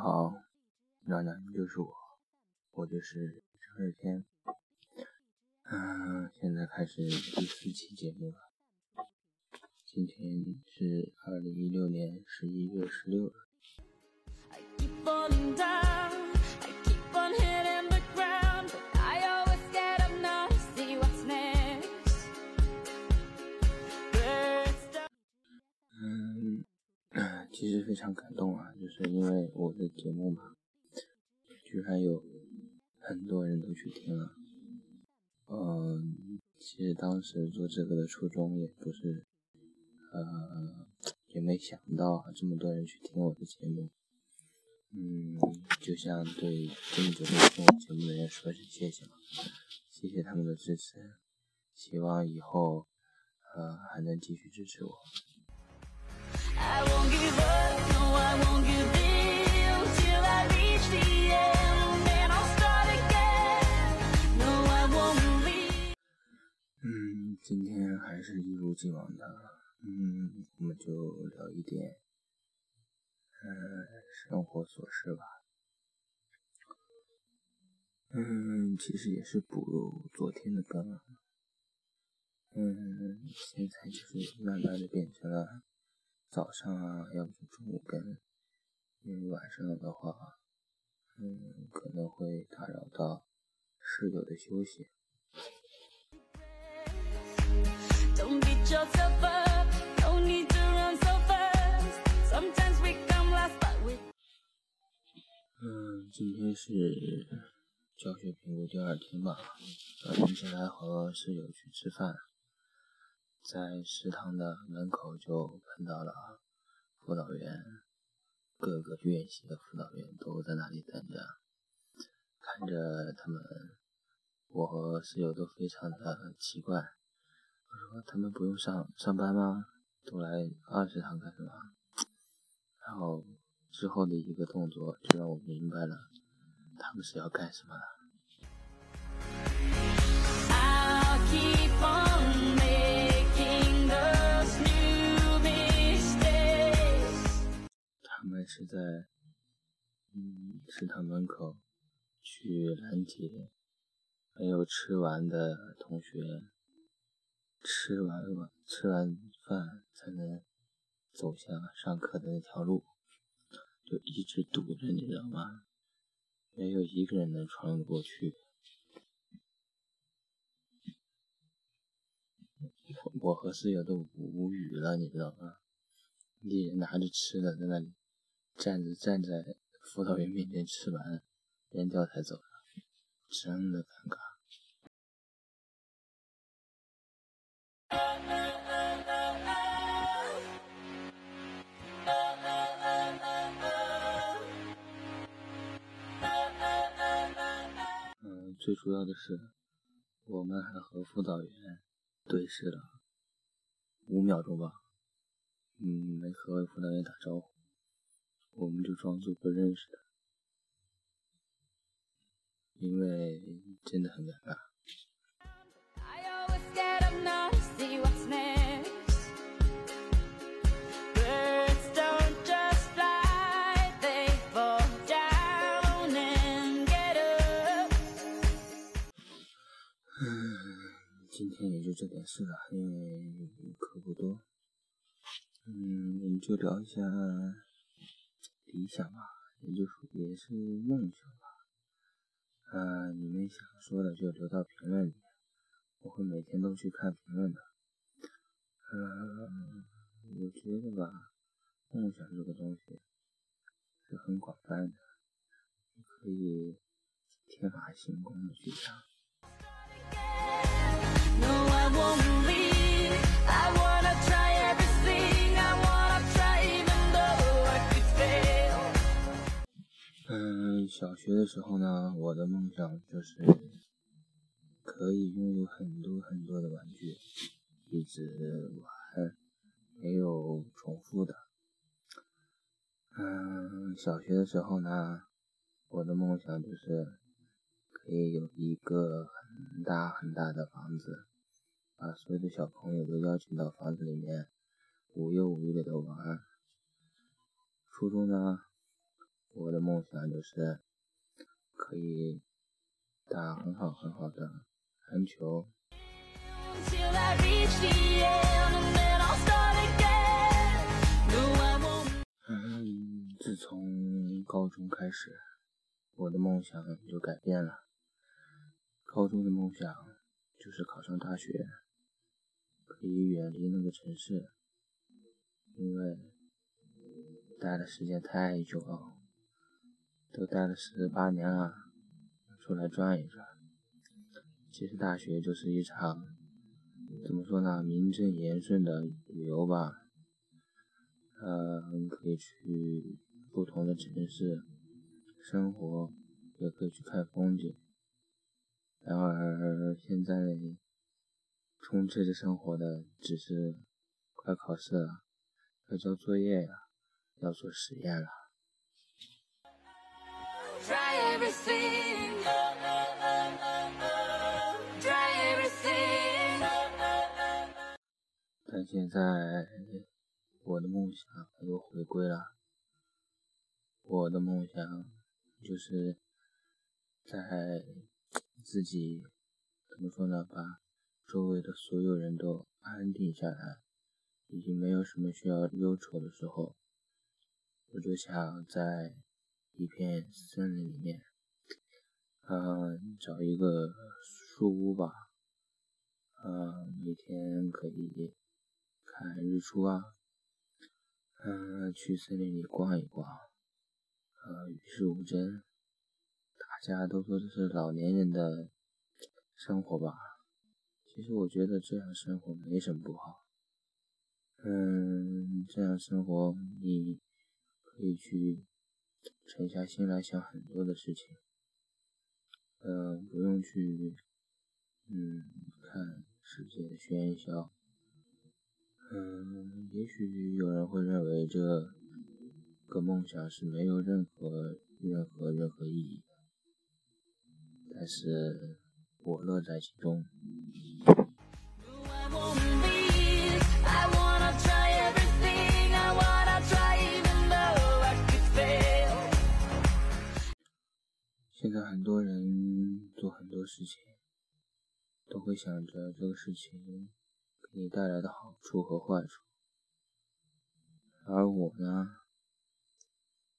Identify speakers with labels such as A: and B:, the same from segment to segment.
A: 好，暖暖就是我，我就是陈日天。嗯，现在开始第四期节目了。今天是二零一六年十一月十六日。其实非常感动啊，就是因为我的节目嘛，居然有很多人都去听了。嗯，其实当时做这个的初衷也不是，呃，也没想到这么多人去听我的节目。嗯，就像对这么久没听我节目的人说声谢谢嘛，谢谢他们的支持，希望以后，呃，还能继续支持我。嗯，今天还是一如既往的，嗯，我们就聊一点，嗯，生活琐事吧。嗯，其实也是补昨天的更，嗯，现在就是慢慢的变成了。早上啊，要不就中午跟，因为晚上的话，嗯，可能会打扰到室友的休息。嗯，今天是教学评估第二天吧，早晨起来和室友去吃饭。在食堂的门口就碰到了辅导员，各个院系的辅导员都在那里等着，看着他们，我和室友都非常的奇怪。我说他们不用上上班吗？都来二食堂干什么？然后之后的一个动作就让我明白了，他们是要干什么了。是在嗯食堂门口去拦截没有吃完的同学，吃完了吃完饭才能走向上课的那条路，就一直堵着，你知道吗？没有一个人能穿过去。我和室友都无语了，你知道吗？一人拿着吃的在那里。站着站在辅导员面前吃完，扔掉才走的，真的尴尬。最主要的是，我们还和辅导员对视了五秒钟吧，嗯，没和辅导员打招呼。我们就装作不认识的，因为真的很尴尬。嗯，今天也就这点事了，因为课不多。嗯，我们就聊一下。理想啊，也就属也是梦想吧。嗯，你们想说的就留到评论里，我会每天都去看评论的。嗯，我觉得吧，梦想这个东西是很广泛的，你可以天马行空的去想。嗯小学的时候呢，我的梦想就是可以拥有很多很多的玩具，一直玩，没有重复的。嗯，小学的时候呢，我的梦想就是可以有一个很大很大的房子，把所有的小朋友都邀请到房子里面，无忧无虑的玩。初中呢？我的梦想就是可以打很好很好的篮球。嗯，自从高中开始，我的梦想就改变了。高中的梦想就是考上大学，可以远离那个城市，因为待的时间太久了，都待了十八年了，出来转一转。其实大学就是一场，怎么说呢，名正言顺的旅游吧。嗯，可以去不同的城市生活，也可以去看风景。然而现在充斥着生活的只是快考试了，要交作业呀，要做实验了。Try everything，但现在我的梦想又回归了，我的梦想就是在。自己怎么说呢？把周围的所有人都安定下来，已经没有什么需要忧愁的时候，我就想在一片森林里面，嗯，找一个树屋吧，嗯，每天可以看日出啊，嗯，去森林里逛一逛，呃，与世无争。大家都说这是老年人的生活吧，其实我觉得这样生活没什么不好。嗯，这样生活你可以去沉下心来想很多的事情，嗯，不用去嗯看世界的喧嚣。嗯，也许有人会认为这个梦想是没有任何任何任何意义。但是我乐在其中。现在很多人做很多事情，都会想着这个事情给你带来的好处和坏处，而我呢，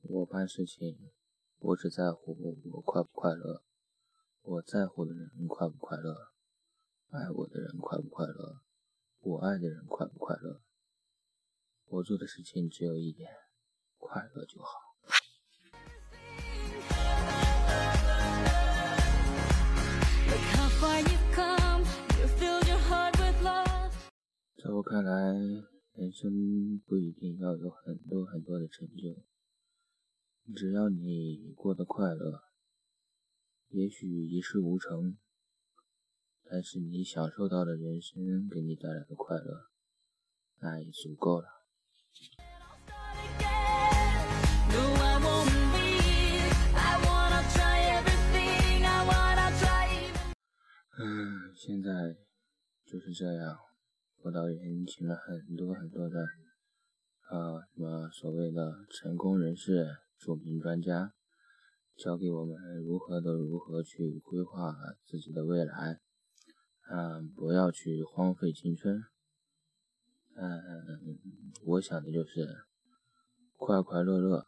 A: 我办事情，我只在乎我快不快乐。我在乎的人快不快乐？爱我的人快不快乐？我爱的人快不快乐？我做的事情只有一点，快乐就好。看来，人生不一定要有很多很多的成就，只要你过得快乐。也许一事无成，但是你享受到的人生给你带来的快乐，那也足够了。嗯，现在就是这样，辅导员请了很多很多的，啊，什么所谓的成功人士、著名专家。教给我们如何的如何去规划自己的未来，嗯，不要去荒废青春，嗯，我想的就是快快乐乐、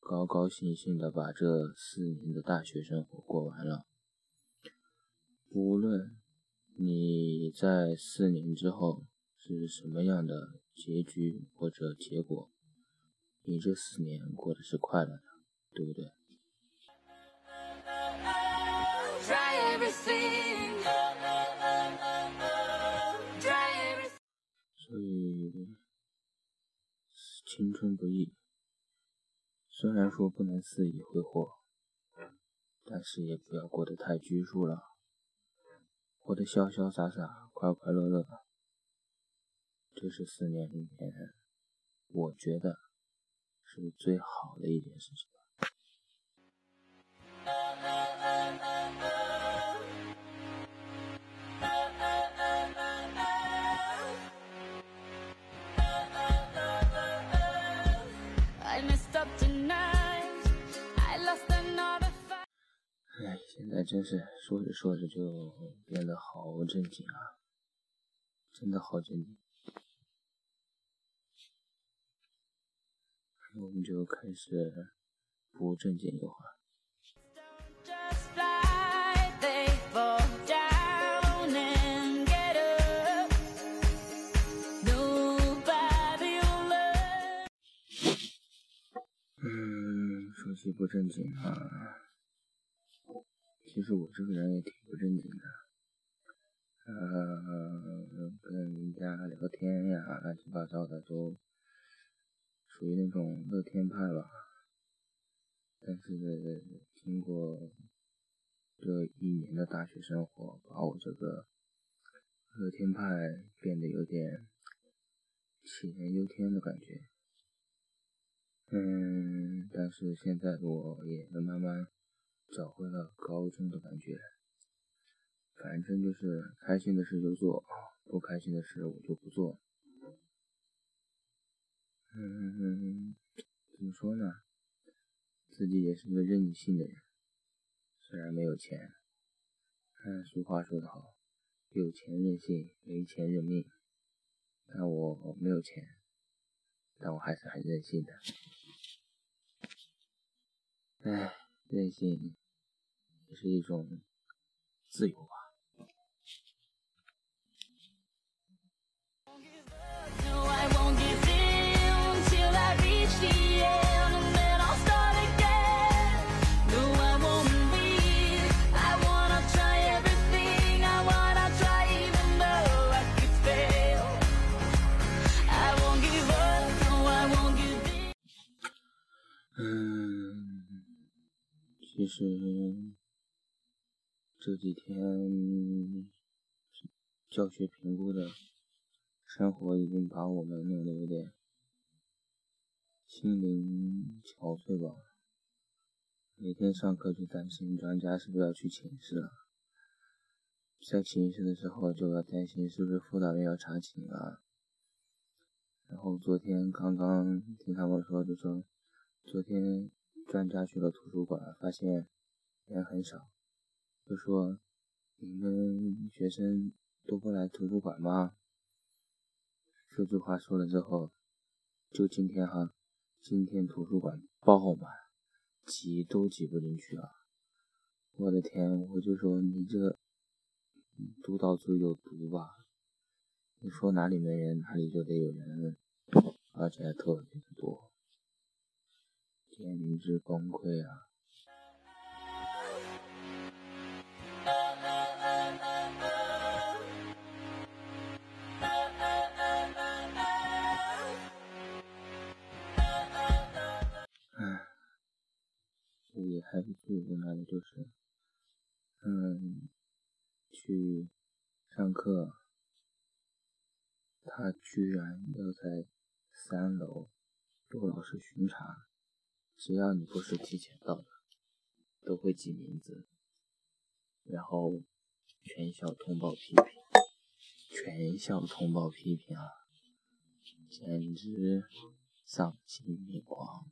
A: 高高兴兴的把这四年的大学生活过完了。无论你在四年之后是什么样的结局或者结果，你这四年过的是快乐的，对不对？所以，青春不易。虽然说不能肆意挥霍，但是也不要过得太拘束了，活得潇潇洒洒、快快乐乐。这是四年里面，我觉得是最好的一件事情。真是说着说着就变得好正经啊，真的好正经。我们就开始不正经一会儿。嗯，说起不正经啊。其实我这个人也挺不正经的，呃，跟人家聊天呀，乱七八糟的都属于那种乐天派吧。但是经过这一年的大学生活，把我这个乐天派变得有点杞人忧天的感觉。嗯，但是现在我也能慢慢。找回了高中的感觉，反正就是开心的事就做，不开心的事我就不做。嗯，怎么说呢？自己也是个任性的人，虽然没有钱，嗯，俗话说得好，有钱任性，没钱认命。但我没有钱，但我还是很任性的。唉。任性也是一种自由吧。其实这几天教学评估的生活已经把我们弄得有点心灵憔悴吧。每天上课就担心专家是不是要去寝室了，在寝室的时候就要担心是不是辅导员要查寝了。然后昨天刚刚听他们说，就说昨天。专家去了图书馆，发现人很少，就说：“你们学生都不来图书馆吗？”这句话说了之后，就今天哈，今天图书馆爆满，挤都挤不进去啊！我的天，我就说你这督导组有毒吧？你说哪里没人，哪里就得有人，而且还特别的简直崩溃啊！唉，也还是最无奈的就是，嗯，去上课，他居然要在三楼做老师巡查。只要你不是提前到的，都会记名字，然后全校通报批评，全校通报批评啊，简直丧心病狂。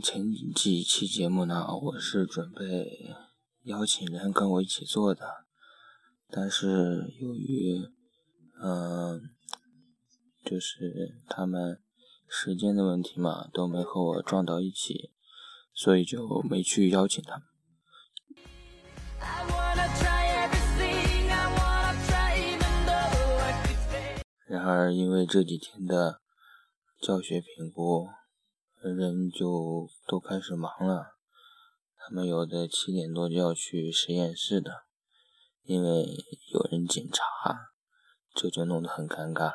A: 前几期节目呢，我是准备邀请人跟我一起做的，但是由于，嗯，就是他们时间的问题嘛，都没和我撞到一起，所以就没去邀请他们。然而，因为这几天的教学评估。人就都开始忙了，他们有的七点多就要去实验室的，因为有人检查，这就弄得很尴尬了。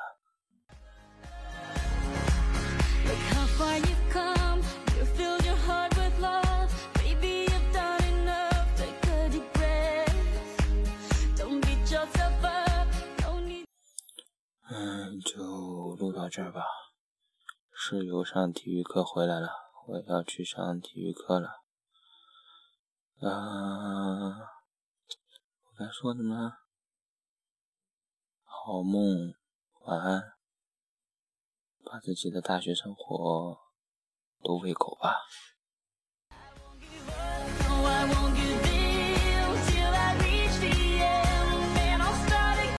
A: 嗯，就录到这儿吧。室友上体育课回来了，我要去上体育课了。啊，我该说什么？好梦，晚安。把自己的大学生活都喂狗吧。